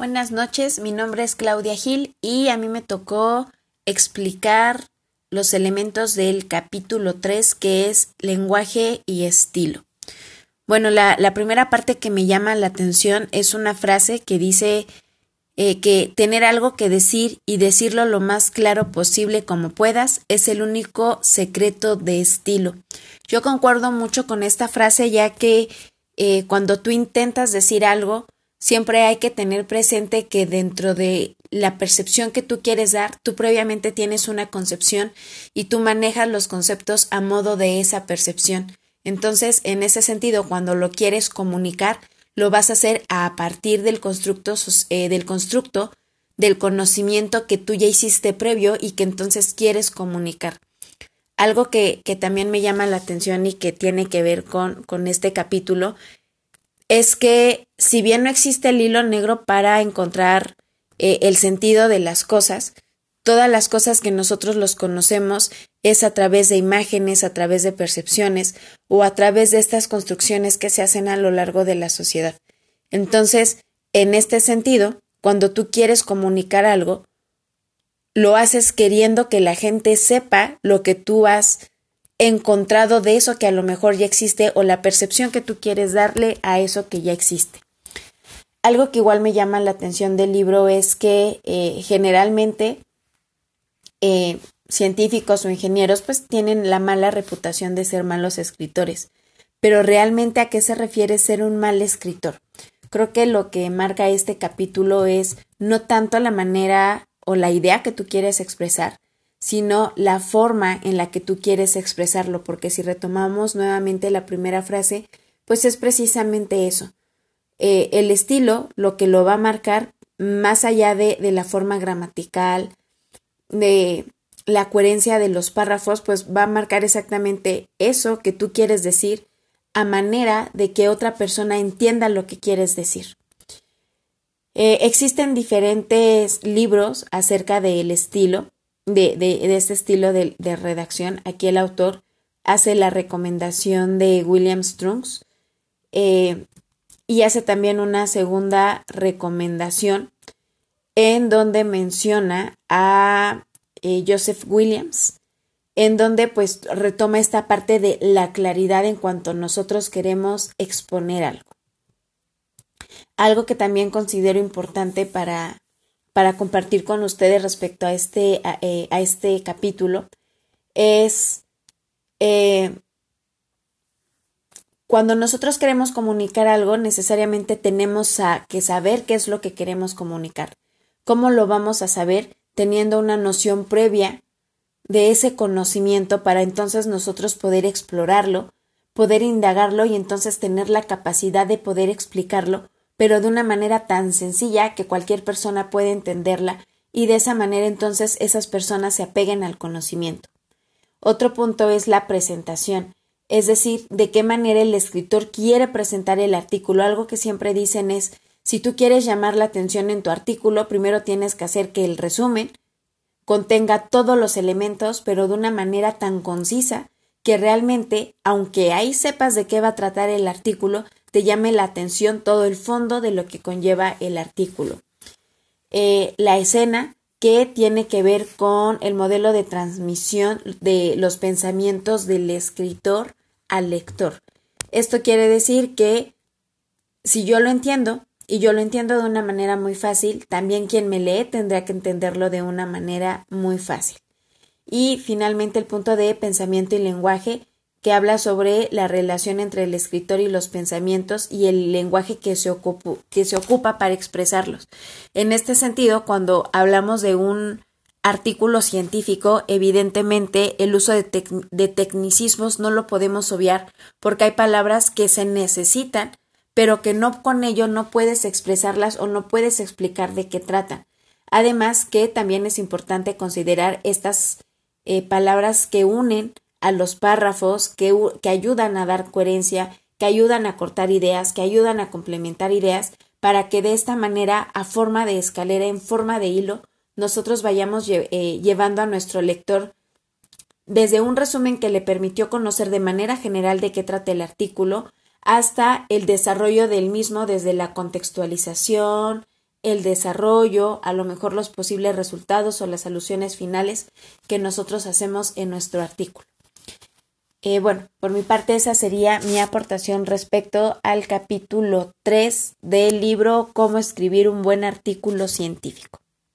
Buenas noches, mi nombre es Claudia Gil y a mí me tocó explicar los elementos del capítulo 3 que es lenguaje y estilo. Bueno, la, primera parte que me llama la atención es una frase que dice eh, que tener algo que decir y decirlo lo más claro posible como puedas es el único secreto de estilo. Yo concuerdo mucho con esta frase ya que eh, cuando tú intentas decir algo, siempre hay que tener presente que dentro de la percepción que tú quieres dar, tú previamente tienes una concepción y tú manejas los conceptos a modo de esa percepción. Entonces, en ese sentido, cuando lo quieres comunicar, lo vas a hacer a partir del constructo, eh, del constructo, del conocimiento que tú ya hiciste previo y que entonces quieres comunicar. Algo que, que también me llama la atención y que tiene que ver con, con este capítulo es que si bien no existe el hilo negro para encontrar eh, el sentido de las cosas, todas las cosas que nosotros los conocemos es a través de imágenes, a través de percepciones o a través de estas construcciones que se hacen a lo largo de la sociedad. Entonces, en este sentido, cuando tú quieres comunicar algo, lo haces queriendo que la gente sepa lo que tú has encontrado de eso que a lo mejor ya existe o la percepción que tú quieres darle a eso que ya existe. Algo que igual me llama la atención del libro es que eh, generalmente eh, científicos o ingenieros pues tienen la mala reputación de ser malos escritores. Pero realmente a qué se refiere ser un mal escritor? Creo que lo que marca este capítulo es no tanto la manera o la idea que tú quieres expresar, sino la forma en la que tú quieres expresarlo, porque si retomamos nuevamente la primera frase, pues es precisamente eso. Eh, el estilo, lo que lo va a marcar, más allá de, de la forma gramatical, de la coherencia de los párrafos, pues va a marcar exactamente eso que tú quieres decir a manera de que otra persona entienda lo que quieres decir. Eh, existen diferentes libros acerca del estilo de, de, este estilo de, de, redacción. Aquí el autor hace la recomendación de William Strunks eh, y hace también una segunda recomendación en donde menciona a eh, Joseph Williams, en donde pues retoma esta parte de la claridad en cuanto nosotros queremos exponer algo. Algo que también considero importante para, para compartir con ustedes respecto a este, a, eh, este capítulo es eh, cuando nosotros queremos comunicar algo, necesariamente tenemos que saber qué es lo que queremos comunicar. ¿Cómo lo vamos a saber? Teniendo una noción previa de ese conocimiento para entonces nosotros poder explorarlo, poder indagarlo y entonces tener la capacidad de poder explicarlo pero de una manera tan sencilla que cualquier persona puede entenderla y de esa manera entonces esas personas se apeguen al conocimiento. Otro punto es la presentación, es decir, de qué manera el escritor quiere presentar el artículo. Algo que siempre dicen es, si tú quieres llamar la atención en tu artículo, primero tienes que hacer que el resumen contenga todos los elementos, pero de una manera tan concisa que realmente, aunque ahí sepas de qué va a tratar el artículo, te llame la atención todo el fondo de lo que conlleva el artículo. Eh, la escena que tiene que ver con el modelo de transmisión de los pensamientos del escritor al lector. Esto quiere decir que si yo lo entiendo, y yo lo entiendo de una manera muy fácil, también quien me lee tendrá que entenderlo de una manera muy fácil. Y finalmente el punto de pensamiento y lenguaje que habla sobre la relación entre el escritor y los pensamientos y el lenguaje que se, que se ocupa para expresarlos. En este sentido, cuando hablamos de un artículo científico, evidentemente el uso de, de, tecnicismos no lo podemos obviar porque hay palabras que se necesitan, pero que no con ello no puedes expresarlas o no puedes explicar de qué tratan. Además que también es importante considerar estas eh, palabras que unen a los párrafos que, que ayudan a dar coherencia, que ayudan a cortar ideas, que ayudan a complementar ideas, para que de esta manera, a forma de escalera, en forma de hilo, nosotros vayamos eh, llevando a nuestro lector desde un resumen que le permitió conocer de manera general de qué trata el artículo, hasta el desarrollo del mismo desde la contextualización, el desarrollo, a lo mejor los posibles resultados o las alusiones finales que nosotros hacemos en nuestro artículo. Eh, bueno, por mi parte esa sería mi aportación respecto al capítulo 3 del libro Cómo escribir un buen artículo científico.